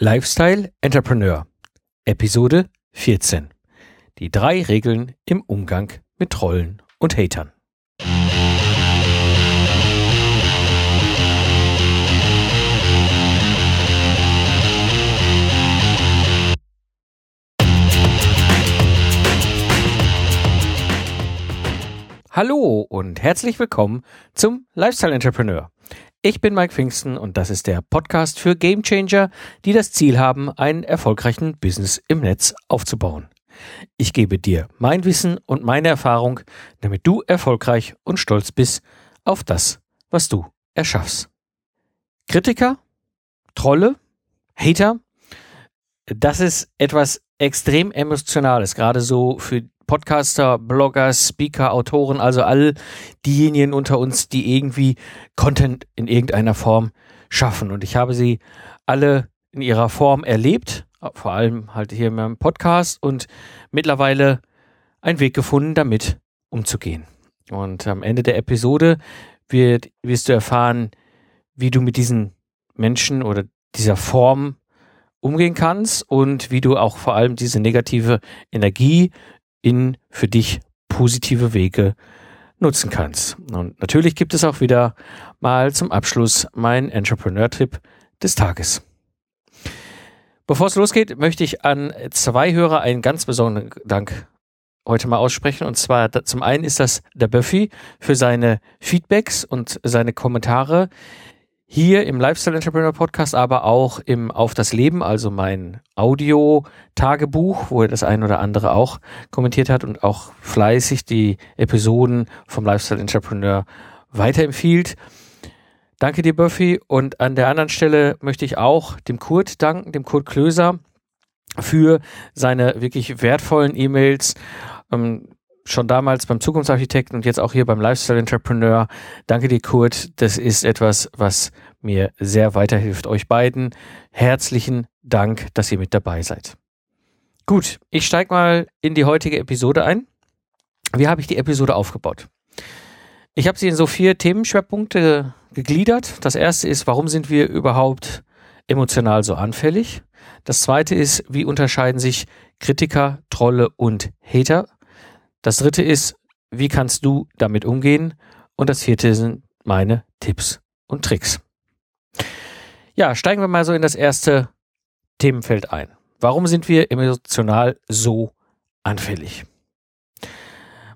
Lifestyle Entrepreneur Episode 14 Die drei Regeln im Umgang mit Trollen und Hatern. Hallo und herzlich willkommen zum Lifestyle Entrepreneur. Ich bin Mike Pfingsten und das ist der Podcast für Gamechanger, die das Ziel haben, einen erfolgreichen Business im Netz aufzubauen. Ich gebe dir mein Wissen und meine Erfahrung, damit du erfolgreich und stolz bist auf das, was du erschaffst. Kritiker, Trolle, Hater, das ist etwas extrem Emotionales, gerade so für Podcaster, Blogger, Speaker, Autoren, also all diejenigen unter uns, die irgendwie Content in irgendeiner Form schaffen. Und ich habe sie alle in ihrer Form erlebt, vor allem halt hier in meinem Podcast und mittlerweile einen Weg gefunden, damit umzugehen. Und am Ende der Episode wird, wirst du erfahren, wie du mit diesen Menschen oder dieser Form umgehen kannst und wie du auch vor allem diese negative Energie in für dich positive Wege nutzen kannst. Und natürlich gibt es auch wieder mal zum Abschluss mein Entrepreneur-Tipp des Tages. Bevor es losgeht, möchte ich an zwei Hörer einen ganz besonderen Dank heute mal aussprechen. Und zwar zum einen ist das der Buffy für seine Feedbacks und seine Kommentare hier im Lifestyle Entrepreneur Podcast, aber auch im Auf das Leben, also mein Audio-Tagebuch, wo er das ein oder andere auch kommentiert hat und auch fleißig die Episoden vom Lifestyle Entrepreneur weiterempfiehlt. Danke dir, Buffy. Und an der anderen Stelle möchte ich auch dem Kurt danken, dem Kurt Klöser, für seine wirklich wertvollen E-Mails. Ähm, schon damals beim Zukunftsarchitekten und jetzt auch hier beim Lifestyle Entrepreneur. Danke dir, Kurt. Das ist etwas, was mir sehr weiterhilft. Euch beiden herzlichen Dank, dass ihr mit dabei seid. Gut, ich steige mal in die heutige Episode ein. Wie habe ich die Episode aufgebaut? Ich habe sie in so vier Themenschwerpunkte gegliedert. Das erste ist, warum sind wir überhaupt emotional so anfällig? Das zweite ist, wie unterscheiden sich Kritiker, Trolle und Hater das dritte ist, wie kannst du damit umgehen? Und das vierte sind meine Tipps und Tricks. Ja, steigen wir mal so in das erste Themenfeld ein. Warum sind wir emotional so anfällig?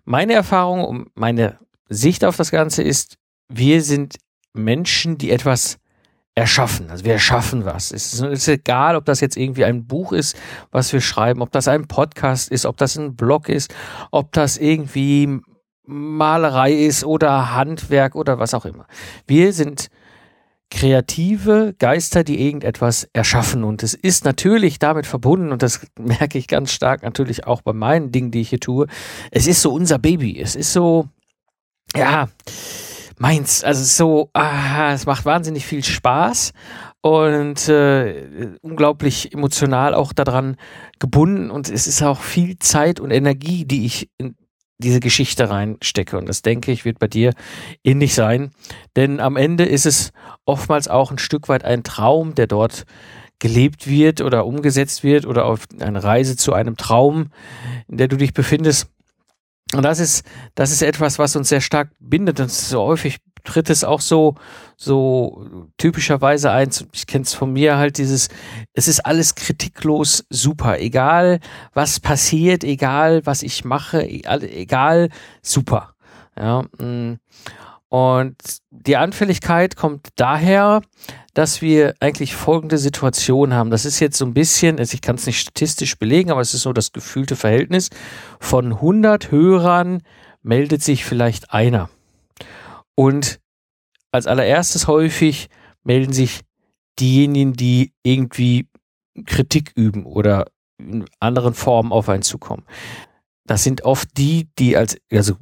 Meine Erfahrung und meine Sicht auf das Ganze ist, wir sind Menschen, die etwas erschaffen. Also wir erschaffen was. Es ist, egal, ob das jetzt irgendwie ein Buch ist, was wir schreiben, ob das ein Podcast ist, ob das ein Blog ist, ob das irgendwie Malerei ist oder Handwerk oder was auch immer. Wir sind kreative Geister, die irgendetwas erschaffen. Und es ist natürlich damit verbunden, und das merke ich ganz stark natürlich auch bei meinen Dingen, die ich hier tue. Es ist so unser Baby. Es ist so, ja, meins. Also so, ah, es macht wahnsinnig viel Spaß und äh, unglaublich emotional auch daran gebunden und es ist auch viel Zeit und Energie, die ich in diese Geschichte reinstecke und das denke ich wird bei dir ähnlich sein, denn am Ende ist es oftmals auch ein Stück weit ein Traum, der dort gelebt wird oder umgesetzt wird oder auf eine Reise zu einem Traum, in der du dich befindest und das ist, das ist etwas, was uns sehr stark bindet. Und so häufig tritt es auch so, so typischerweise ein. Ich kenne es von mir halt dieses, es ist alles kritiklos super. Egal, was passiert, egal, was ich mache, egal, egal super. Ja, mm. Und die Anfälligkeit kommt daher, dass wir eigentlich folgende Situation haben. Das ist jetzt so ein bisschen, also ich kann es nicht statistisch belegen, aber es ist so das gefühlte Verhältnis. Von 100 Hörern meldet sich vielleicht einer. Und als allererstes häufig melden sich diejenigen, die irgendwie Kritik üben oder in anderen Formen auf einen zukommen. Das sind oft die, die als, also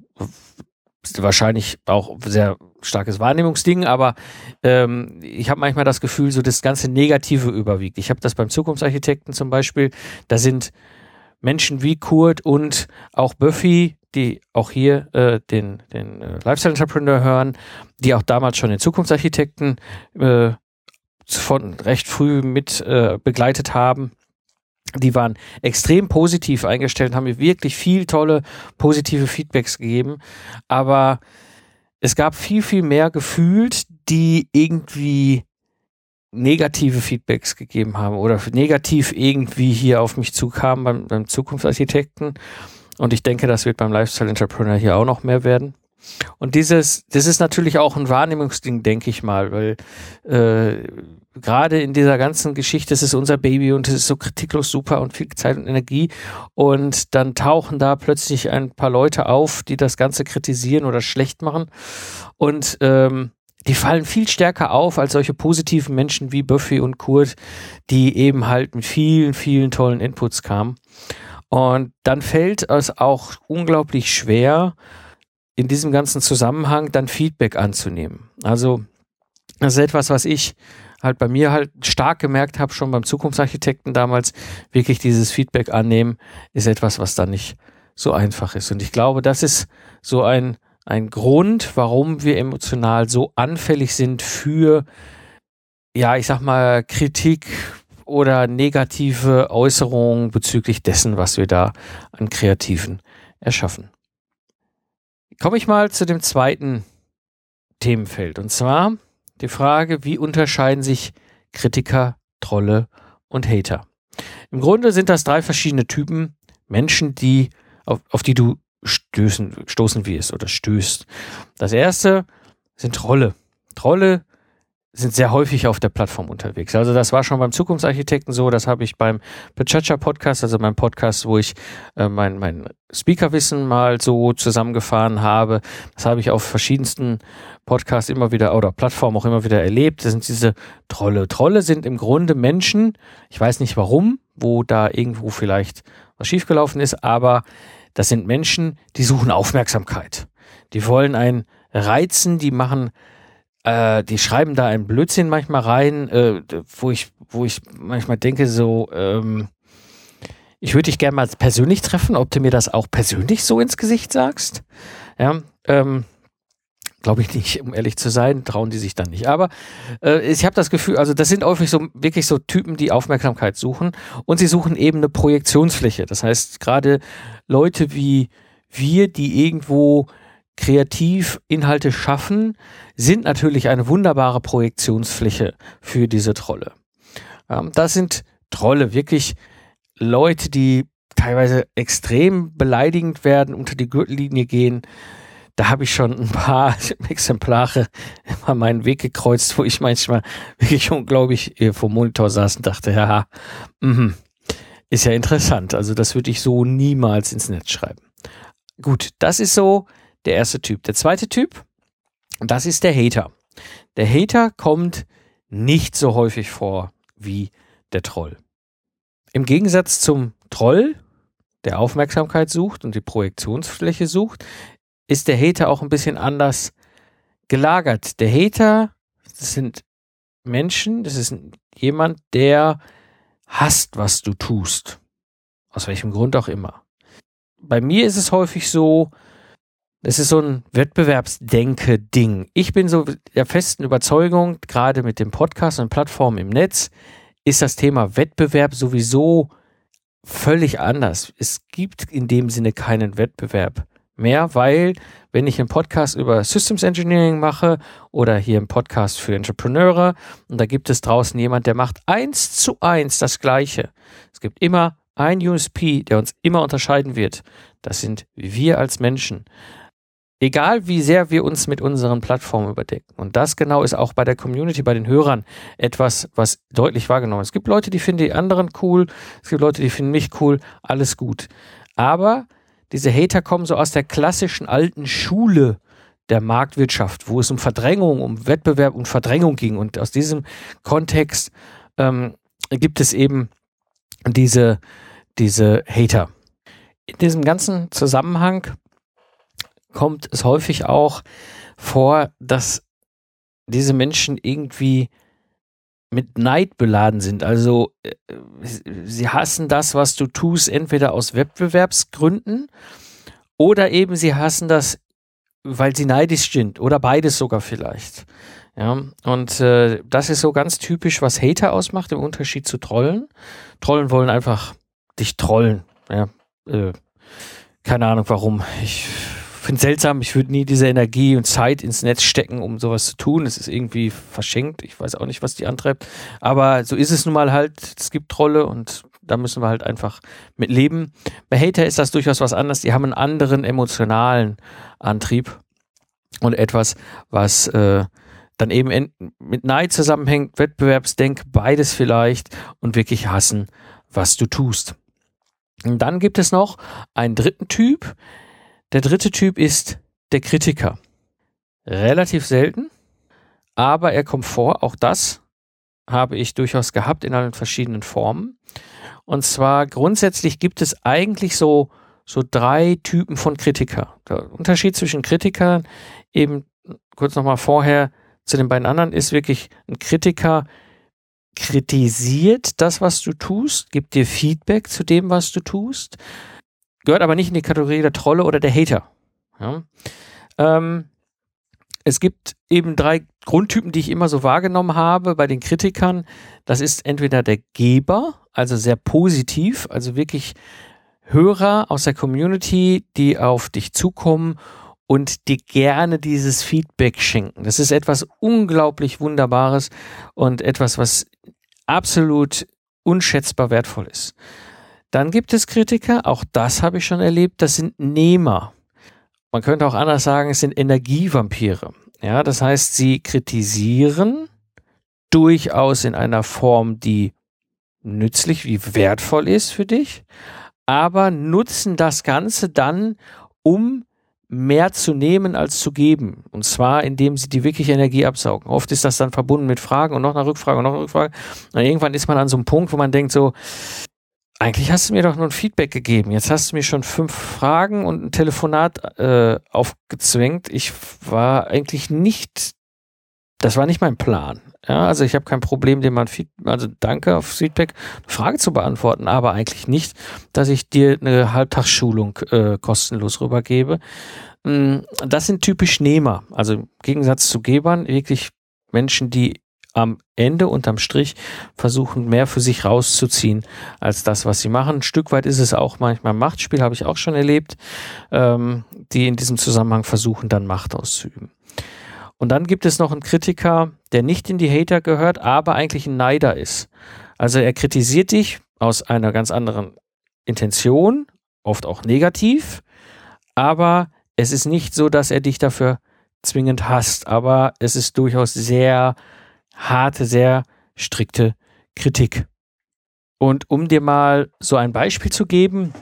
wahrscheinlich auch sehr starkes Wahrnehmungsding, aber ähm, ich habe manchmal das Gefühl, so das ganze Negative überwiegt. Ich habe das beim Zukunftsarchitekten zum Beispiel, da sind Menschen wie Kurt und auch Buffy, die auch hier äh, den, den äh, Lifestyle Entrepreneur hören, die auch damals schon den Zukunftsarchitekten äh, von recht früh mit äh, begleitet haben, die waren extrem positiv eingestellt, haben mir wirklich viel tolle positive Feedbacks gegeben. Aber es gab viel, viel mehr gefühlt, die irgendwie negative Feedbacks gegeben haben oder negativ irgendwie hier auf mich zukamen beim, beim Zukunftsarchitekten. Und ich denke, das wird beim Lifestyle Entrepreneur hier auch noch mehr werden. Und dieses, das ist natürlich auch ein Wahrnehmungsding, denke ich mal, weil äh, gerade in dieser ganzen Geschichte, es ist unser Baby und es ist so kritiklos super und viel Zeit und Energie. Und dann tauchen da plötzlich ein paar Leute auf, die das Ganze kritisieren oder schlecht machen. Und ähm, die fallen viel stärker auf als solche positiven Menschen wie Buffy und Kurt, die eben halt mit vielen, vielen tollen Inputs kamen. Und dann fällt es auch unglaublich schwer, in diesem ganzen Zusammenhang dann Feedback anzunehmen. Also das ist etwas, was ich halt bei mir halt stark gemerkt habe, schon beim Zukunftsarchitekten damals, wirklich dieses Feedback annehmen, ist etwas, was dann nicht so einfach ist. Und ich glaube, das ist so ein, ein Grund, warum wir emotional so anfällig sind für, ja, ich sag mal, Kritik oder negative Äußerungen bezüglich dessen, was wir da an Kreativen erschaffen. Komme ich mal zu dem zweiten Themenfeld. Und zwar die Frage, wie unterscheiden sich Kritiker, Trolle und Hater? Im Grunde sind das drei verschiedene Typen Menschen, die, auf, auf die du stößen, stoßen wirst oder stößt. Das erste sind Trolle. Trolle sind sehr häufig auf der Plattform unterwegs. Also das war schon beim Zukunftsarchitekten so, das habe ich beim Pachacha Podcast, also meinem Podcast, wo ich äh, mein, mein Speakerwissen mal so zusammengefahren habe. Das habe ich auf verschiedensten Podcasts immer wieder oder Plattformen auch immer wieder erlebt. Das sind diese Trolle. Trolle sind im Grunde Menschen, ich weiß nicht warum, wo da irgendwo vielleicht was schiefgelaufen ist, aber das sind Menschen, die suchen Aufmerksamkeit. Die wollen einen reizen, die machen äh, die schreiben da einen Blödsinn manchmal rein, äh, wo ich, wo ich manchmal denke, so, ähm, ich würde dich gerne mal persönlich treffen, ob du mir das auch persönlich so ins Gesicht sagst. Ja, ähm, glaube ich nicht, um ehrlich zu sein, trauen die sich dann nicht. Aber äh, ich habe das Gefühl, also das sind häufig so wirklich so Typen, die Aufmerksamkeit suchen und sie suchen eben eine Projektionsfläche. Das heißt, gerade Leute wie wir, die irgendwo kreativ Inhalte schaffen, sind natürlich eine wunderbare Projektionsfläche für diese Trolle. Ähm, das sind Trolle, wirklich Leute, die teilweise extrem beleidigend werden, unter die Gürtellinie gehen. Da habe ich schon ein paar Exemplare immer meinen Weg gekreuzt, wo ich manchmal wirklich unglaublich vor Monitor saß und dachte, ja, mh, ist ja interessant. Also das würde ich so niemals ins Netz schreiben. Gut, das ist so der erste Typ. Der zweite Typ, das ist der Hater. Der Hater kommt nicht so häufig vor wie der Troll. Im Gegensatz zum Troll, der Aufmerksamkeit sucht und die Projektionsfläche sucht, ist der Hater auch ein bisschen anders gelagert. Der Hater, das sind Menschen, das ist jemand, der hasst, was du tust. Aus welchem Grund auch immer. Bei mir ist es häufig so, es ist so ein Wettbewerbsdenke-Ding. Ich bin so der festen Überzeugung, gerade mit dem Podcast und Plattformen im Netz, ist das Thema Wettbewerb sowieso völlig anders. Es gibt in dem Sinne keinen Wettbewerb mehr, weil wenn ich einen Podcast über Systems Engineering mache oder hier einen Podcast für Entrepreneure und da gibt es draußen jemand, der macht eins zu eins das Gleiche. Es gibt immer ein USP, der uns immer unterscheiden wird. Das sind wir als Menschen egal wie sehr wir uns mit unseren Plattformen überdecken. Und das genau ist auch bei der Community, bei den Hörern etwas, was deutlich wahrgenommen ist. Es gibt Leute, die finden die anderen cool, es gibt Leute, die finden mich cool, alles gut. Aber diese Hater kommen so aus der klassischen alten Schule der Marktwirtschaft, wo es um Verdrängung, um Wettbewerb und Verdrängung ging. Und aus diesem Kontext ähm, gibt es eben diese, diese Hater. In diesem ganzen Zusammenhang kommt es häufig auch vor, dass diese Menschen irgendwie mit Neid beladen sind. Also äh, sie hassen das, was du tust, entweder aus Wettbewerbsgründen oder eben sie hassen das, weil sie neidisch sind oder beides sogar vielleicht. Ja, und äh, das ist so ganz typisch, was Hater ausmacht, im Unterschied zu Trollen. Trollen wollen einfach dich trollen. Ja, äh, keine Ahnung warum. Ich finde es seltsam, ich würde nie diese Energie und Zeit ins Netz stecken, um sowas zu tun. Es ist irgendwie verschenkt. Ich weiß auch nicht, was die antreibt. Aber so ist es nun mal halt. Es gibt Trolle und da müssen wir halt einfach mit leben. Bei Hater ist das durchaus was anderes. Die haben einen anderen emotionalen Antrieb und etwas, was äh, dann eben mit Neid zusammenhängt, Wettbewerbsdenk, beides vielleicht und wirklich hassen, was du tust. Und dann gibt es noch einen dritten Typ. Der dritte Typ ist der Kritiker. Relativ selten, aber er kommt vor. Auch das habe ich durchaus gehabt in allen verschiedenen Formen. Und zwar grundsätzlich gibt es eigentlich so, so drei Typen von Kritiker. Der Unterschied zwischen Kritikern, eben kurz nochmal vorher zu den beiden anderen, ist wirklich ein Kritiker kritisiert das, was du tust, gibt dir Feedback zu dem, was du tust, gehört aber nicht in die Kategorie der Trolle oder der Hater. Ja. Ähm, es gibt eben drei Grundtypen, die ich immer so wahrgenommen habe bei den Kritikern. Das ist entweder der Geber, also sehr positiv, also wirklich Hörer aus der Community, die auf dich zukommen und dir gerne dieses Feedback schenken. Das ist etwas unglaublich Wunderbares und etwas, was absolut unschätzbar wertvoll ist. Dann gibt es Kritiker, auch das habe ich schon erlebt, das sind Nehmer. Man könnte auch anders sagen, es sind Energievampire. Ja, das heißt, sie kritisieren durchaus in einer Form, die nützlich, wie wertvoll ist für dich, aber nutzen das Ganze dann, um mehr zu nehmen als zu geben. Und zwar, indem sie die wirkliche Energie absaugen. Oft ist das dann verbunden mit Fragen und noch eine Rückfrage und noch eine Rückfrage. Und irgendwann ist man an so einem Punkt, wo man denkt so, eigentlich hast du mir doch nur ein Feedback gegeben. Jetzt hast du mir schon fünf Fragen und ein Telefonat äh, aufgezwängt. Ich war eigentlich nicht, das war nicht mein Plan. Ja, also ich habe kein Problem, mal ein Feedback, also danke auf Feedback, eine Frage zu beantworten, aber eigentlich nicht, dass ich dir eine Halbtagsschulung äh, kostenlos rübergebe. Mm, das sind typisch Nehmer, also im Gegensatz zu Gebern, wirklich Menschen, die am Ende unterm Strich versuchen, mehr für sich rauszuziehen als das, was sie machen. Ein Stück weit ist es auch manchmal Machtspiel, habe ich auch schon erlebt, ähm, die in diesem Zusammenhang versuchen, dann Macht auszuüben. Und dann gibt es noch einen Kritiker, der nicht in die Hater gehört, aber eigentlich ein Neider ist. Also er kritisiert dich aus einer ganz anderen Intention, oft auch negativ, aber es ist nicht so, dass er dich dafür zwingend hasst, aber es ist durchaus sehr harte, sehr strikte Kritik. Und um dir mal so ein Beispiel zu geben,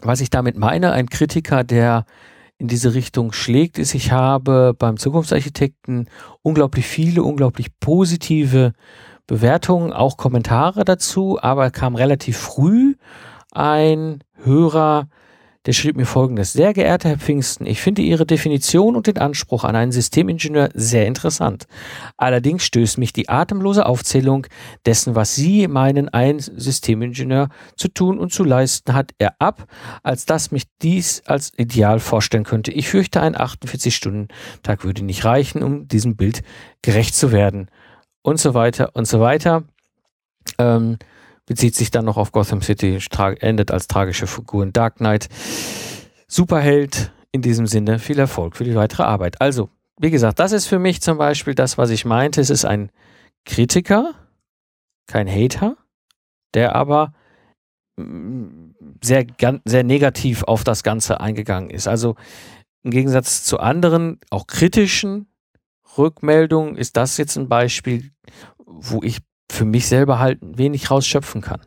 was ich damit meine, ein Kritiker, der in diese Richtung schlägt, ist, ich habe beim Zukunftsarchitekten unglaublich viele, unglaublich positive Bewertungen, auch Kommentare dazu, aber kam relativ früh ein Hörer, der schrieb mir folgendes. Sehr geehrter Herr Pfingsten, ich finde Ihre Definition und den Anspruch an einen Systemingenieur sehr interessant. Allerdings stößt mich die atemlose Aufzählung dessen, was Sie meinen, ein Systemingenieur zu tun und zu leisten hat, er ab, als dass mich dies als ideal vorstellen könnte. Ich fürchte, ein 48-Stunden-Tag würde nicht reichen, um diesem Bild gerecht zu werden. Und so weiter und so weiter. Ähm, bezieht sich dann noch auf Gotham City, endet als tragische Figur in Dark Knight. Superheld in diesem Sinne, viel Erfolg für die weitere Arbeit. Also, wie gesagt, das ist für mich zum Beispiel das, was ich meinte. Es ist ein Kritiker, kein Hater, der aber mm, sehr, sehr negativ auf das Ganze eingegangen ist. Also im Gegensatz zu anderen, auch kritischen Rückmeldungen, ist das jetzt ein Beispiel, wo ich für mich selber halt wenig rausschöpfen kann.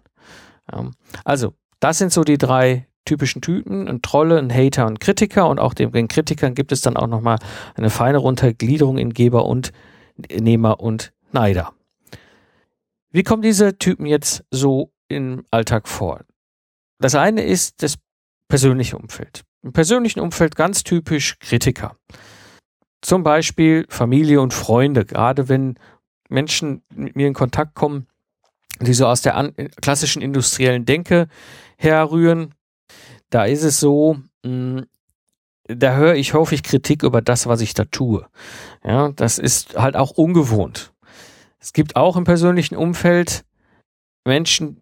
Ja. Also, das sind so die drei typischen Typen, ein Trolle, ein Hater und Kritiker und auch den, Kritikern gibt es dann auch nochmal eine feine Untergliederung in Geber und Nehmer und Neider. Wie kommen diese Typen jetzt so im Alltag vor? Das eine ist das persönliche Umfeld. Im persönlichen Umfeld ganz typisch Kritiker. Zum Beispiel Familie und Freunde, gerade wenn Menschen mit mir in Kontakt kommen, die so aus der klassischen industriellen Denke herrühren. Da ist es so, mh, hm, da höre ich häufig Kritik über das, was ich da tue. Ja, das ist halt auch ungewohnt. Es gibt auch im persönlichen Umfeld Menschen,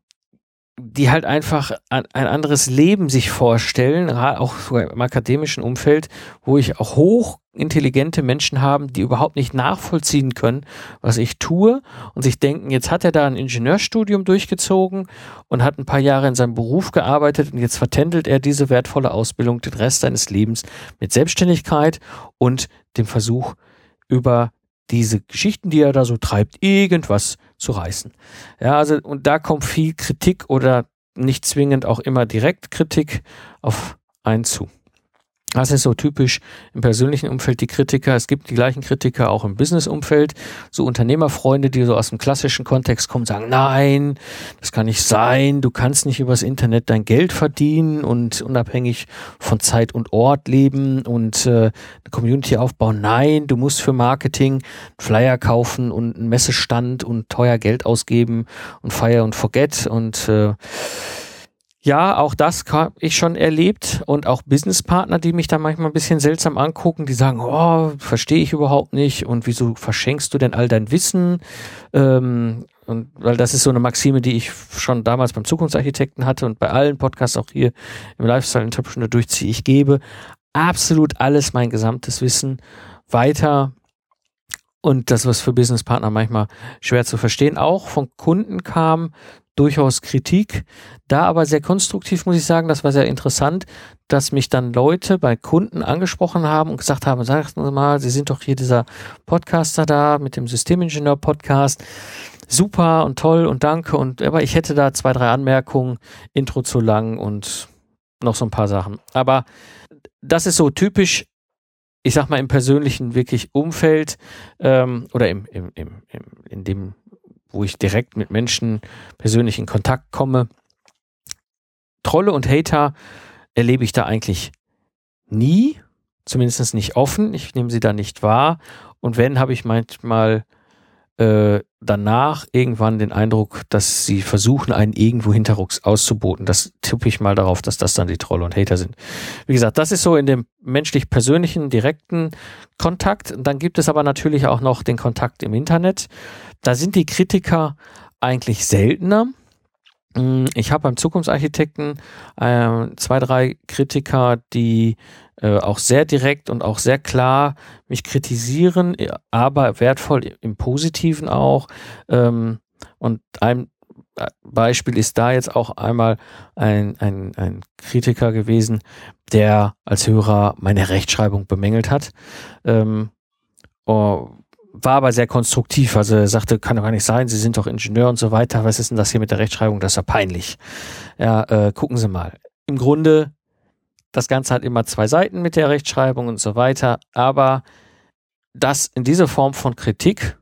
die halt einfach ein anderes Leben sich vorstellen, auch im akademischen Umfeld, wo ich auch hochintelligente Menschen haben, die überhaupt nicht nachvollziehen können, was ich tue und sich denken, jetzt hat er da ein Ingenieurstudium durchgezogen und hat ein paar Jahre in seinem Beruf gearbeitet und jetzt vertändelt er diese wertvolle Ausbildung den Rest seines Lebens mit Selbstständigkeit und dem Versuch über diese Geschichten, die er da so treibt, irgendwas zu reißen. Ja, also, und da kommt viel Kritik oder nicht zwingend auch immer direkt Kritik auf einen zu. Das ist so typisch im persönlichen Umfeld die Kritiker. Es gibt die gleichen Kritiker auch im Business-Umfeld. So Unternehmerfreunde, die so aus dem klassischen Kontext kommen, sagen, nein, das kann nicht sein. Du kannst nicht übers Internet dein Geld verdienen und unabhängig von Zeit und Ort leben und äh, eine Community aufbauen. Nein, du musst für Marketing Flyer kaufen und einen Messestand und teuer Geld ausgeben und fire und forget und äh, ja, auch das habe ich schon erlebt und auch Businesspartner, die mich da manchmal ein bisschen seltsam angucken, die sagen, oh, verstehe ich überhaupt nicht und wieso verschenkst du denn all dein Wissen? Ähm, und weil das ist so eine Maxime, die ich schon damals beim Zukunftsarchitekten hatte und bei allen Podcasts auch hier im Lifestyle Entrepreneur durchziehe. Ich gebe absolut alles, mein gesamtes Wissen weiter und das, was für Businesspartner manchmal schwer zu verstehen, auch von Kunden kam, durchaus Kritik. Da aber sehr konstruktiv, muss ich sagen, das war sehr interessant, dass mich dann Leute bei Kunden angesprochen haben und gesagt haben, sagen Sie mal, Sie sind doch hier dieser Podcaster da mit dem Systemingenieur-Podcast. Super und toll und danke. Und aber ich hätte da zwei, drei Anmerkungen, Intro zu lang und noch so ein paar Sachen. Aber das ist so typisch ich sag mal, im persönlichen wirklich Umfeld ähm, oder im, im, im, im, in dem wo ich direkt mit Menschen persönlich in Kontakt komme. Trolle und Hater erlebe ich da eigentlich nie, zumindest nicht offen. Ich nehme sie da nicht wahr. Und wenn, habe ich manchmal äh, danach irgendwann den Eindruck, dass sie versuchen, einen irgendwo hinterrucks auszuboten. Das tippe ich mal darauf, dass das dann die Trolle und Hater sind. Wie gesagt, das ist so in dem menschlich persönlichen, direkten Kontakt. Dann gibt es aber natürlich auch noch den Kontakt im Internet. Da sind die Kritiker eigentlich seltener. Mm, ich habe beim Zukunftsarchitekten äh, zwei, drei Kritiker, die äh, auch sehr direkt und auch sehr klar mich kritisieren, aber wertvoll im Positiven auch. Ähm, und ein äh, Beispiel ist da jetzt auch einmal ein, ein, ein Kritiker gewesen, der als Hörer meine Rechtschreibung bemängelt hat. Ähm, oh, war aber sehr konstruktiv. Also er sagte, kann doch gar nicht sein, Sie sind doch Ingenieur und so weiter. Was ist denn das hier mit der Rechtschreibung? Das ist ja peinlich. Ja, äh, gucken Sie mal. Im Grunde, das Ganze hat immer zwei Seiten mit der Rechtschreibung und so weiter. Aber das in dieser Form von Kritik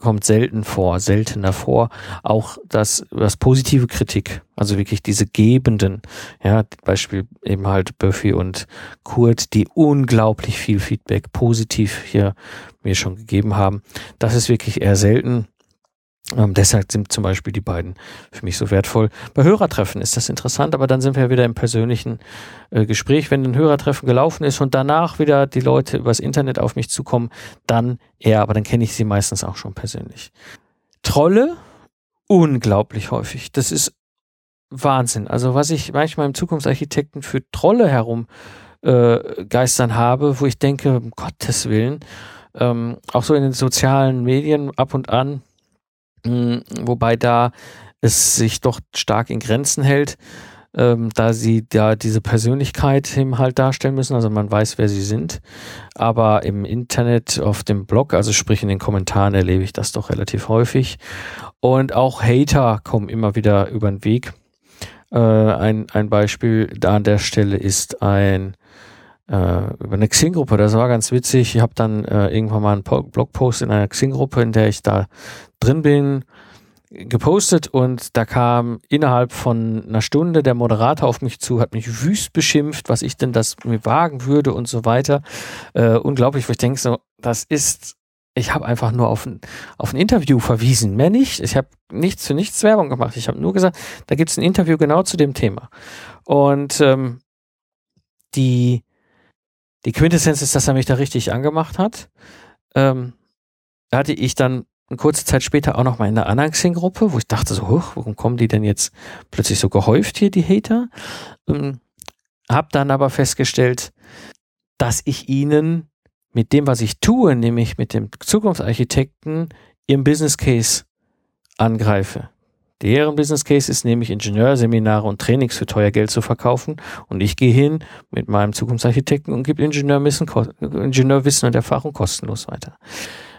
kommt selten vor, seltener vor. Auch das, das positive Kritik, also wirklich diese Gebenden, ja, Beispiel eben halt Buffy und Kurt, die unglaublich viel Feedback positiv hier mir schon gegeben haben. Das ist wirklich eher selten. Ähm, deshalb sind zum Beispiel die beiden für mich so wertvoll. Bei Hörertreffen ist das interessant, aber dann sind wir wieder im persönlichen äh, Gespräch. Wenn ein Hörertreffen gelaufen ist und danach wieder die Leute übers Internet auf mich zukommen, dann eher, aber dann kenne ich sie meistens auch schon persönlich. Trolle, unglaublich häufig. Das ist Wahnsinn. Also was ich manchmal im Zukunftsarchitekten für Trolle herum äh, geistern habe, wo ich denke, um Gottes Willen, ähm, auch so in den sozialen Medien ab und an, wobei da es sich doch stark in Grenzen hält, ähm, da sie da diese Persönlichkeit eben halt darstellen müssen, also man weiß, wer sie sind. Aber im Internet, auf dem Blog, also sprich in den Kommentaren, erlebe ich das doch relativ häufig. Und auch Hater kommen immer wieder über den Weg. Äh, ein, ein Beispiel da an der Stelle ist ein äh, über eine Xing-Gruppe. Das war ganz witzig. Ich habe dann äh, irgendwann mal einen Blogpost in einer Xing-Gruppe, in der ich da drin bin, gepostet und da kam innerhalb von einer Stunde der Moderator auf mich zu, hat mich wüst beschimpft, was ich denn das mir wagen würde und so weiter. Äh, unglaublich, wo ich denke so, das ist, ich habe einfach nur auf ein, auf ein Interview verwiesen, mehr nicht. Ich habe nichts für nichts Werbung gemacht. Ich habe nur gesagt, da gibt es ein Interview genau zu dem Thema. Und ähm, die die Quintessenz ist, dass er mich da richtig angemacht hat. Ähm, hatte ich dann eine kurze Zeit später auch noch mal in einer anderen Xing-Gruppe, wo ich dachte so, huch, warum kommen die denn jetzt plötzlich so gehäuft hier, die Hater? Ähm, hab dann aber festgestellt, dass ich ihnen mit dem, was ich tue, nämlich mit dem Zukunftsarchitekten, ihren Business Case angreife. Deren Business Case ist nämlich Ingenieurseminare und Trainings für teuer Geld zu verkaufen. Und ich gehe hin mit meinem Zukunftsarchitekten und gebe Ingenieurwissen, Ingenieurwissen und Erfahrung kostenlos weiter.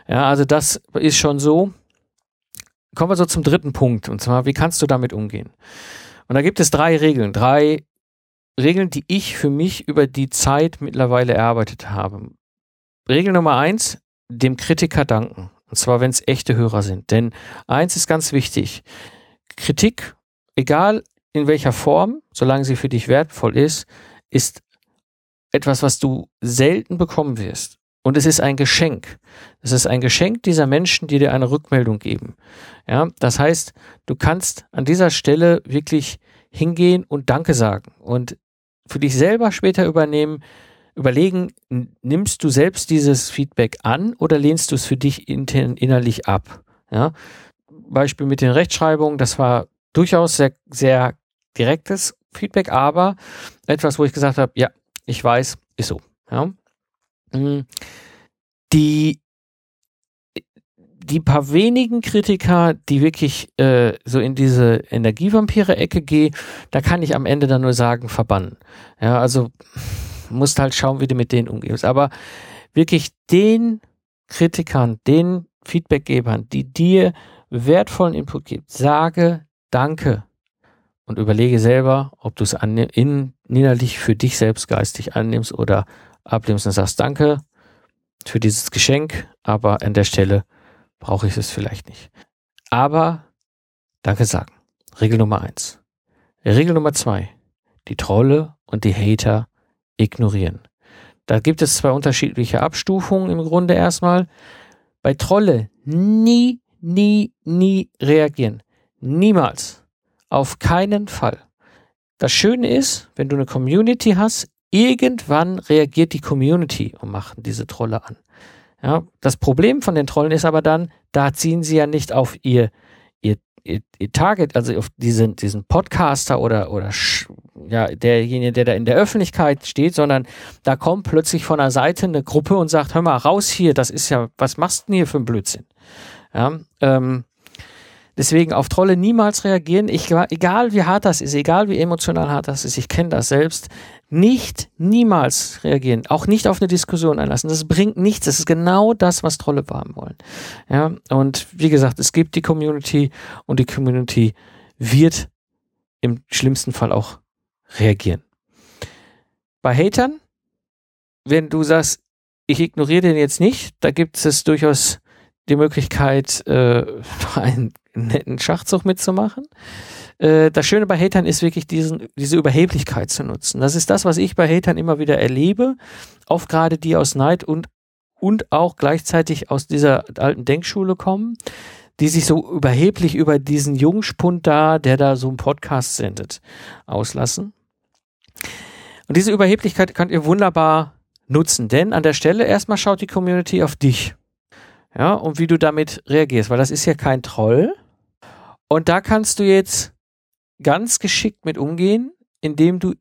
Ja, also das ist schon so. Kommen wir so zum dritten Punkt. Und zwar, wie kannst du damit umgehen? Und da gibt es drei Regeln. Drei Regeln, die ich für mich über die Zeit mittlerweile erarbeitet habe. Regel Nummer eins, dem Kritiker danken. Und zwar, wenn es echte Hörer sind. Denn eins ist ganz wichtig. Kritik, egal in welcher Form, solange sie für dich wertvoll ist, ist etwas, was du selten bekommen wirst. Und es ist ein Geschenk. Es ist ein Geschenk dieser Menschen, die dir eine Rückmeldung geben. Ja, das heißt, du kannst an dieser Stelle wirklich hingehen und Danke sagen und für dich selber später übernehmen, überlegen, nimmst du selbst dieses Feedback an oder lehnst du es für dich intern, innerlich ab? Ja, Beispiel mit den Rechtschreibungen, das war durchaus sehr, sehr direktes Feedback, aber etwas, wo ich gesagt habe, ja, ich weiß, ist so. Ja. Mm. Die, die paar wenigen Kritiker, die wirklich äh, so in diese Energievampire-Ecke gehen, da kann ich am Ende dann nur sagen, verbannen. Ja, also musst halt schauen, wie du mit denen umgehst. Aber wirklich den Kritikern, den Feedbackgebern, die dir wertvollen Input geben, sage Danke und überlege selber, ob du es innerlich für dich selbst geistig annimmst oder ablehnst und sagst Danke für dieses Geschenk, aber an der Stelle brauche ich es vielleicht nicht. Aber Danke sagen. Regel Nummer eins. Regel Nummer zwei. Die Trolle und die Hater ignorieren. Da gibt es zwei unterschiedliche Abstufungen im Grunde erstmal. Bei Trolle nie, nie, nie reagieren. Niemals. Auf keinen Fall. Das Schöne ist, wenn du eine Community hast, irgendwann reagiert die Community und macht diese Trolle an. Ja, das Problem von den Trollen ist aber dann, da ziehen sie ja nicht auf ihr, ihr, ihr, ihr Target, also auf diesen, diesen Podcaster oder, oder ja, derjenige, der da in der Öffentlichkeit steht, sondern da kommt plötzlich von der Seite eine Gruppe und sagt, hör mal, raus hier, das ist ja, was machst du denn hier für ein Blödsinn? Ja, ähm, deswegen auf Trolle niemals reagieren. Ich, egal wie hart das ist, egal wie emotional hart das ist, ich kenne das selbst. Nicht, niemals reagieren. Auch nicht auf eine Diskussion einlassen. Das bringt nichts. Das ist genau das, was Trolle haben wollen. Ja, und wie gesagt, es gibt die Community und die Community wird im schlimmsten Fall auch reagieren. Bei Hatern, wenn du sagst, ich ignoriere den jetzt nicht, da gibt es durchaus die Möglichkeit, äh, einen netten Schachzug mitzumachen. Äh, das Schöne bei Hatern ist wirklich diesen, diese Überheblichkeit zu nutzen. Das ist das, was ich bei Hatern immer wieder erlebe. Oft gerade die aus Neid und, und auch gleichzeitig aus dieser alten Denkschule kommen, die sich so überheblich über diesen Jungspund da, der da so einen Podcast sendet, auslassen. Und diese Überheblichkeit könnt ihr wunderbar nutzen, denn an der Stelle erstmal schaut die Community auf dich. Ja, und wie du damit reagierst, weil das ist ja kein Troll. Und da kannst du jetzt ganz geschickt mit umgehen, indem du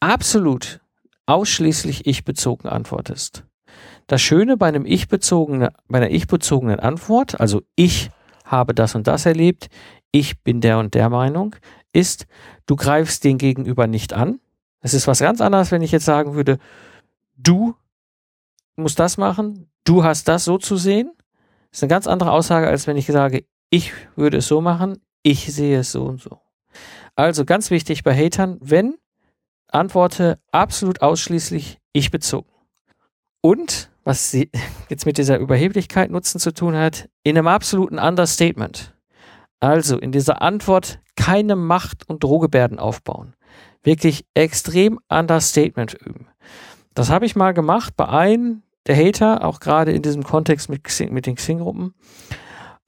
absolut ausschließlich ich-bezogen antwortest. Das Schöne bei einem ich-bezogenen, bei einer ich-bezogenen Antwort, also ich habe das und das erlebt, ich bin der und der Meinung, ist, du greifst den Gegenüber nicht an. Es ist was ganz anderes, wenn ich jetzt sagen würde, du musst das machen, du hast das so zu sehen. Das ist eine ganz andere Aussage, als wenn ich sage, ich würde es so machen, ich sehe es so und so. Also ganz wichtig bei Hatern, wenn, antworte absolut ausschließlich ich bezogen. Und, was sie jetzt mit dieser Überheblichkeit nutzen zu tun hat, in einem absoluten Understatement. Also in dieser Antwort keine Macht- und Drohgebärden aufbauen. Wirklich extrem Understatement üben. Das habe ich mal gemacht bei einem der Hater, auch gerade in diesem Kontext mit, Xing, mit den Xing-Gruppen.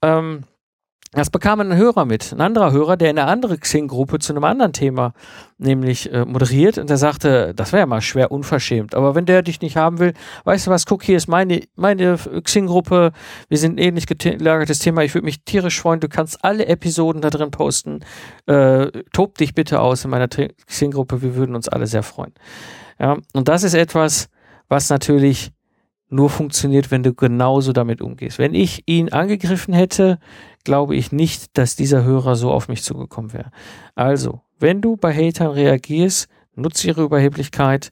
Ähm, Das bekam ein Hörer mit, ein anderer Hörer, der in einer anderen Xing-Gruppe zu einem anderen Thema nämlich äh, moderiert und der sagte, das wäre ja mal schwer unverschämt, aber wenn der dich nicht haben will, weißt du was, guck, hier ist meine, meine Xing-Gruppe, wir sind ein ähnlich gelagertes Thema, ich würde mich tierisch freuen, du kannst alle Episoden da drin posten, äh, tob dich bitte aus in meiner Xing-Gruppe, wir würden uns alle sehr freuen. Ja, und das ist etwas, was natürlich nur funktioniert, wenn du genauso damit umgehst. Wenn ich ihn angegriffen hätte, glaube ich nicht, dass dieser Hörer so auf mich zugekommen wäre. Also, wenn du bei Hatern reagierst, nutze ihre Überheblichkeit,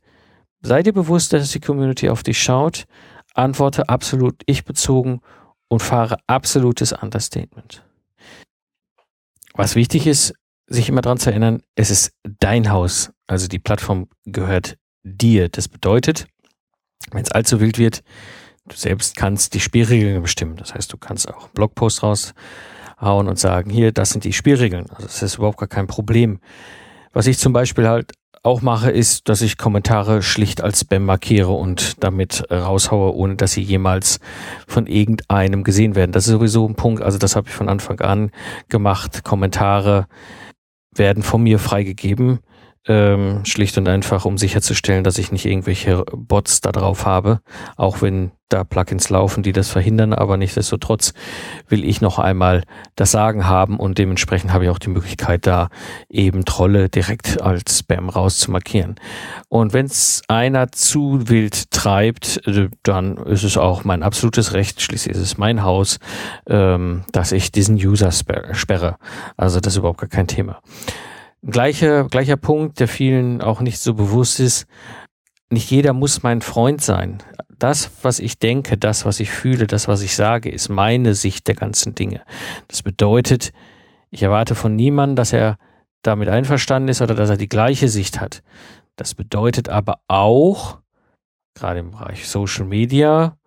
sei dir bewusst, dass die Community auf dich schaut, antworte absolut ich-bezogen und fahre absolutes Understatement. Was wichtig ist, sich immer daran zu erinnern, es ist dein Haus, also die Plattform gehört dir. Das bedeutet, wenn es allzu wild wird, Du selbst kannst die Spielregeln bestimmen. Das heißt, du kannst auch Blogpost raushauen und sagen, hier, das sind die Spielregeln. Also das ist überhaupt gar kein Problem. Was ich zum Beispiel halt auch mache, ist, dass ich Kommentare schlicht als Spam markiere und damit raushaue, ohne dass sie jemals von irgendeinem gesehen werden. Das ist sowieso ein Punkt, also das habe ich von Anfang an gemacht. Kommentare werden von mir freigegeben ähm, schlicht und einfach, um sicherzustellen, dass ich nicht irgendwelche Bots da drauf habe, auch wenn da Plugins laufen, die das verhindern, aber nichtsdestotrotz will ich noch einmal das Sagen haben und dementsprechend habe ich auch die Möglichkeit, da eben Trolle direkt als Spam rauszumarkieren. Und wenn es einer zu wild treibt, äh, dann ist es auch mein absolutes Recht, schließlich ist es mein Haus, ähm, dass ich diesen User sperre. Also das ist überhaupt gar kein Thema. Gleicher, gleicher Punkt, der vielen auch nicht so bewusst ist. Nicht jeder muss mein Freund sein. Das, was ich denke, das, was ich fühle, das, was ich sage, ist meine Sicht der ganzen Dinge. Das bedeutet, ich erwarte von niemandem, dass er damit einverstanden ist oder dass er die gleiche Sicht hat. Das bedeutet aber auch, gerade im Bereich Social Media,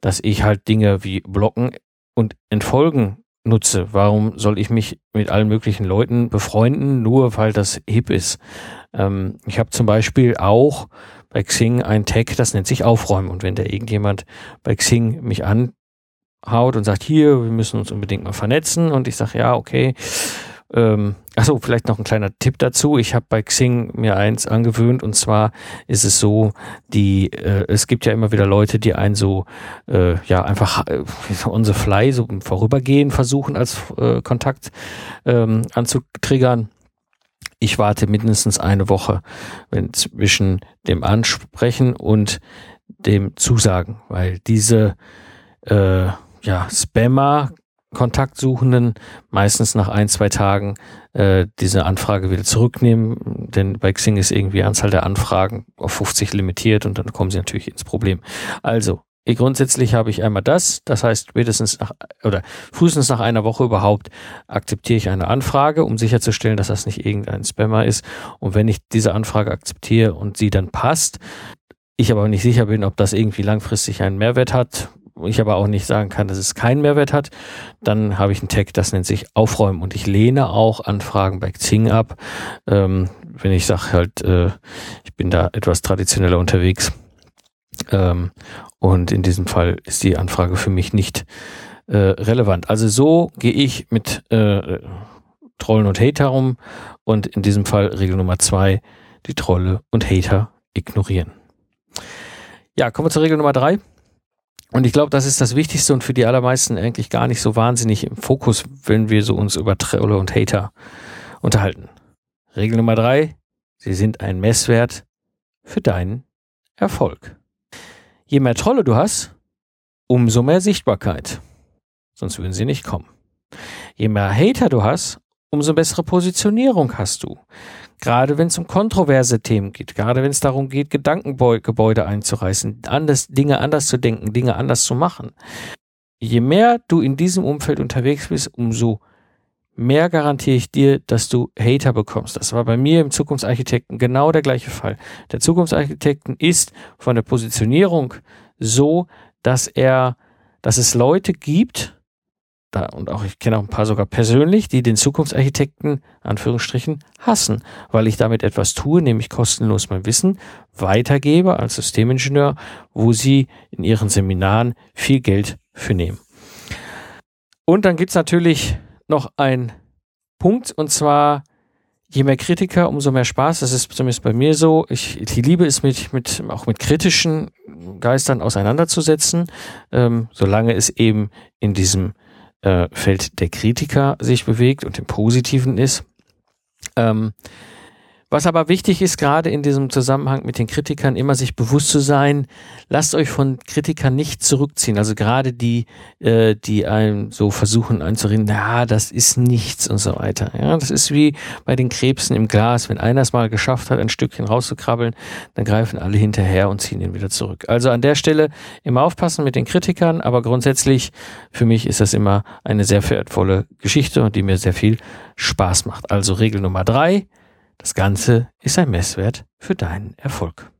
dass ich halt Dinge wie blocken und entfolgen nutze. Warum soll ich mich mit allen möglichen Leuten befreunden, nur weil das hip ist? Ähm, ich habe zum Beispiel auch bei Xing ein Tag, das nennt sich Aufräumen. Und wenn da irgendjemand bei Xing mich anhaut und sagt, hier, wir müssen uns unbedingt mal vernetzen und ich sage, ja, okay, ähm, achso, vielleicht noch ein kleiner Tipp dazu. Ich habe bei Xing mir eins angewöhnt und zwar ist es so, die, äh, es gibt ja immer wieder Leute, die einen so, äh, ja, einfach äh, on the fly, so Vorübergehen versuchen, als äh, Kontakt ähm, anzutriggern. Ich warte mindestens eine Woche, wenn zwischen dem Ansprechen und dem Zusagen, weil diese äh, ja, Spammer Kontaktsuchenden meistens nach ein, zwei Tagen äh, diese Anfrage wieder zurücknehmen, denn bei Xing ist irgendwie Anzahl der Anfragen auf 50 limitiert und dann kommen sie natürlich ins Problem. Also, grundsätzlich habe ich einmal das, das heißt spätestens nach oder frühestens nach einer Woche überhaupt akzeptiere ich eine Anfrage, um sicherzustellen, dass das nicht irgendein Spammer ist. Und wenn ich diese Anfrage akzeptiere und sie dann passt, ich aber nicht sicher bin, ob das irgendwie langfristig einen Mehrwert hat, ich aber auch nicht sagen kann, dass es keinen Mehrwert hat, dann habe ich einen Tag, das nennt sich Aufräumen. Und ich lehne auch Anfragen bei Xing ab, ähm, wenn ich sage halt, äh, ich bin da etwas traditioneller unterwegs. Ähm, und in diesem Fall ist die Anfrage für mich nicht äh, relevant. Also so gehe ich mit äh, Trollen und Hater um und in diesem Fall Regel Nummer zwei, die Trolle und Hater ignorieren. Ja, kommen wir zur Regel Nummer drei. Und ich glaube, das ist das Wichtigste und für die allermeisten eigentlich gar nicht so wahnsinnig im Fokus, wenn wir so uns über Trolle und Hater unterhalten. Regel Nummer drei. Sie sind ein Messwert für deinen Erfolg. Je mehr Trolle du hast, umso mehr Sichtbarkeit. Sonst würden sie nicht kommen. Je mehr Hater du hast, umso bessere Positionierung hast du. Gerade wenn es um kontroverse Themen geht, gerade wenn es darum geht, Gedankengebäude einzureißen, anders, Dinge anders zu denken, Dinge anders zu machen. Je mehr du in diesem Umfeld unterwegs bist, umso mehr garantiere ich dir, dass du Hater bekommst. Das war bei mir im Zukunftsarchitekten genau der gleiche Fall. Der Zukunftsarchitekten ist von der Positionierung so, dass er, dass es Leute gibt, da, und auch ich kenne auch ein paar sogar persönlich, die den Zukunftsarchitekten, Anführungsstrichen, hassen, weil ich damit etwas tue, nämlich kostenlos mein Wissen weitergebe als Systemingenieur, wo sie in ihren Seminaren viel Geld für nehmen. Und dann gibt's natürlich noch ein Punkt und zwar je mehr Kritiker, umso mehr Spaß. Das ist zumindest bei mir so. Ich, ich liebe es mit, mit, auch mit kritischen Geistern auseinanderzusetzen, ähm, solange es eben in diesem äh, Feld der Kritiker sich bewegt und im Positiven ist. Ähm, was aber wichtig ist, gerade in diesem Zusammenhang mit den Kritikern, immer sich bewusst zu sein, lasst euch von Kritikern nicht zurückziehen. Also gerade die, äh, die einem so versuchen einzureden, na, das ist nichts und so weiter. Ja, das ist wie bei den Krebsen im Glas. Wenn einer es mal geschafft hat, ein Stückchen rauszukrabbeln, dann greifen alle hinterher und ziehen ihn wieder zurück. Also an der Stelle immer aufpassen mit den Kritikern, aber grundsätzlich für mich ist das immer eine sehr wertvolle Geschichte und die mir sehr viel Spaß macht. Also Regel Nummer drei das Ganze ist ein Messwert für deinen Erfolg.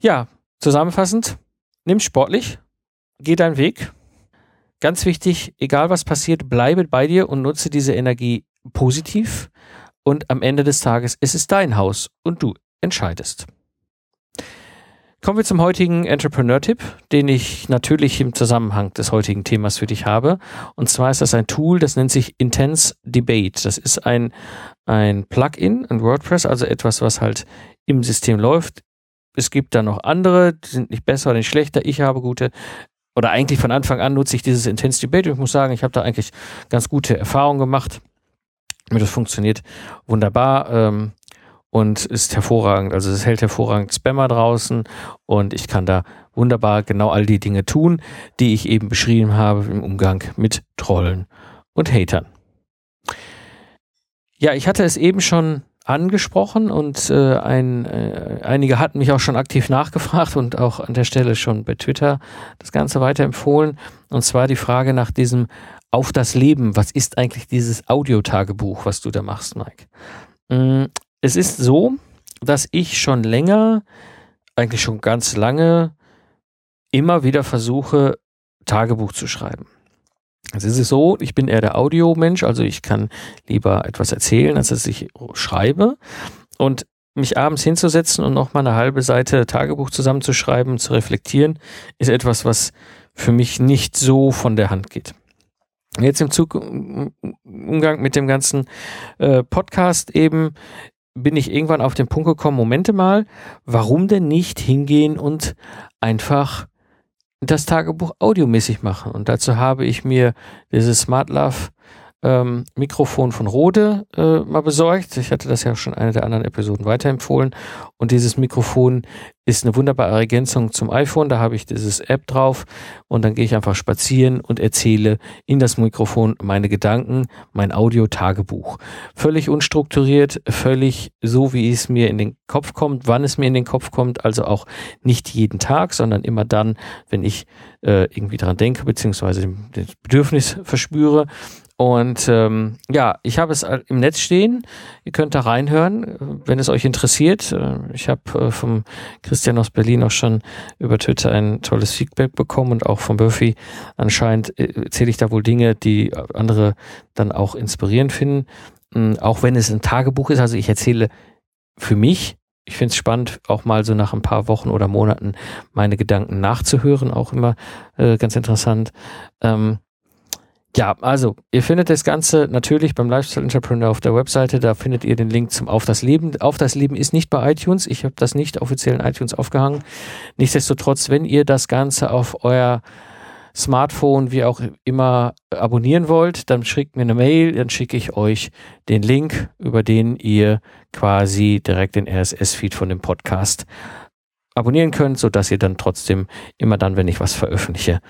Ja, zusammenfassend, nimm sportlich, geh deinen Weg. Ganz wichtig, egal was passiert, bleibe bei dir und nutze diese Energie positiv. Und am Ende des Tages ist es dein Haus und du entscheidest. Kommen wir zum heutigen Entrepreneur-Tipp, den ich natürlich im Zusammenhang des heutigen Themas für dich habe. Und zwar ist das ein Tool, das nennt sich Intense Debate. Das ist ein, ein Plugin in WordPress, also etwas, was halt im System läuft. Es gibt da noch andere, die sind nicht besser oder nicht schlechter. Ich habe gute, oder eigentlich von Anfang an nutze ich dieses Intense Debate. Ich muss sagen, ich habe da eigentlich ganz gute Erfahrungen gemacht. Das funktioniert wunderbar. Ähm, und ist hervorragend. Also es hält hervorragend Spammer draußen und ich kann da wunderbar genau all die Dinge tun, die ich eben beschrieben habe im Umgang mit Trollen und Hatern. Ja, ich hatte es eben schon angesprochen und äh, ein, äh, einige hatten mich auch schon aktiv nachgefragt und auch an der Stelle schon bei Twitter das Ganze weiterempfohlen. Und zwar die Frage nach diesem Auf das Leben. Was ist eigentlich dieses Audiotagebuch, was du da machst, Mike? Mm, es ist so, dass ich schon länger, eigentlich schon ganz lange, immer wieder versuche, Tagebuch zu schreiben. Es ist so, ich bin eher der Audiomensch, also ich kann lieber etwas erzählen, als dass ich schreibe. Und mich abends hinzusetzen und noch mal eine halbe Seite Tagebuch zusammenzuschreiben, zu reflektieren, ist etwas, was für mich nicht so von der Hand geht. Jetzt im Zug, Umgang mit dem ganzen äh, Podcast eben bin ich irgendwann auf den Punkt gekommen, Momente mal, warum denn nicht hingehen und einfach das Tagebuch audiomäßig machen? Und dazu habe ich mir dieses Smart Love ähm, Mikrofon von Rode äh, mal besorgt. Ich hatte das ja schon in einer der anderen Episoden weiterempfohlen. Und dieses Mikrofon ist eine wunderbare Ergänzung zum iPhone. Da habe ich dieses App drauf und dann gehe ich einfach spazieren und erzähle in das Mikrofon meine Gedanken, mein Audio-Tagebuch. Völlig unstrukturiert, völlig so, wie es mir in den Kopf kommt, wann es mir in den Kopf kommt. Also auch nicht jeden Tag, sondern immer dann, wenn ich äh, irgendwie dran denke, beziehungsweise das Bedürfnis verspüre. Und ähm, ja, ich habe es im Netz stehen. Ihr könnt da reinhören, wenn es euch interessiert. Äh, ich habe äh, vom Christian aus Berlin auch schon über Twitter ein tolles Feedback bekommen und auch von Buffy anscheinend äh, erzähle ich da wohl Dinge, die andere dann auch inspirierend finden. Ähm, auch wenn es ein Tagebuch ist, also ich erzähle für mich ich finde es spannend, auch mal so nach ein paar Wochen oder Monaten meine Gedanken nachzuhören, auch immer äh, ganz interessant. Ähm, ja, also ihr findet das Ganze natürlich beim Lifestyle Entrepreneur auf der Webseite. Da findet ihr den Link zum Auf das Leben. Auf das Leben ist nicht bei iTunes. Ich habe das nicht offiziell in iTunes aufgehangen. Nichtsdestotrotz, wenn ihr das Ganze auf euer Smartphone, wie auch immer, abonnieren wollt, dann schickt mir eine Mail, dann schicke ich euch den Link, über den ihr quasi direkt den RSS-Feed von dem Podcast abonnieren könnt, sodass ihr dann trotzdem immer dann, wenn ich was veröffentliche,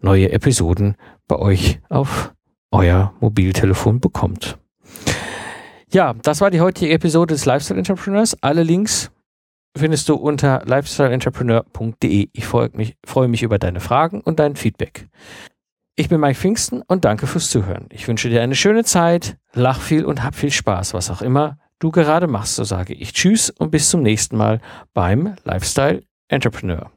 neue Episoden bei euch auf euer Mobiltelefon bekommt. Ja, das war die heutige Episode des Lifestyle Entrepreneurs. Alle Links findest du unter lifestyleentrepreneur.de. Ich freue mich, freue mich über deine Fragen und dein Feedback. Ich bin Mike Pfingsten und danke fürs Zuhören. Ich wünsche dir eine schöne Zeit, lach viel und hab viel Spaß, was auch immer du gerade machst. So sage ich Tschüss und bis zum nächsten Mal beim Lifestyle Entrepreneur.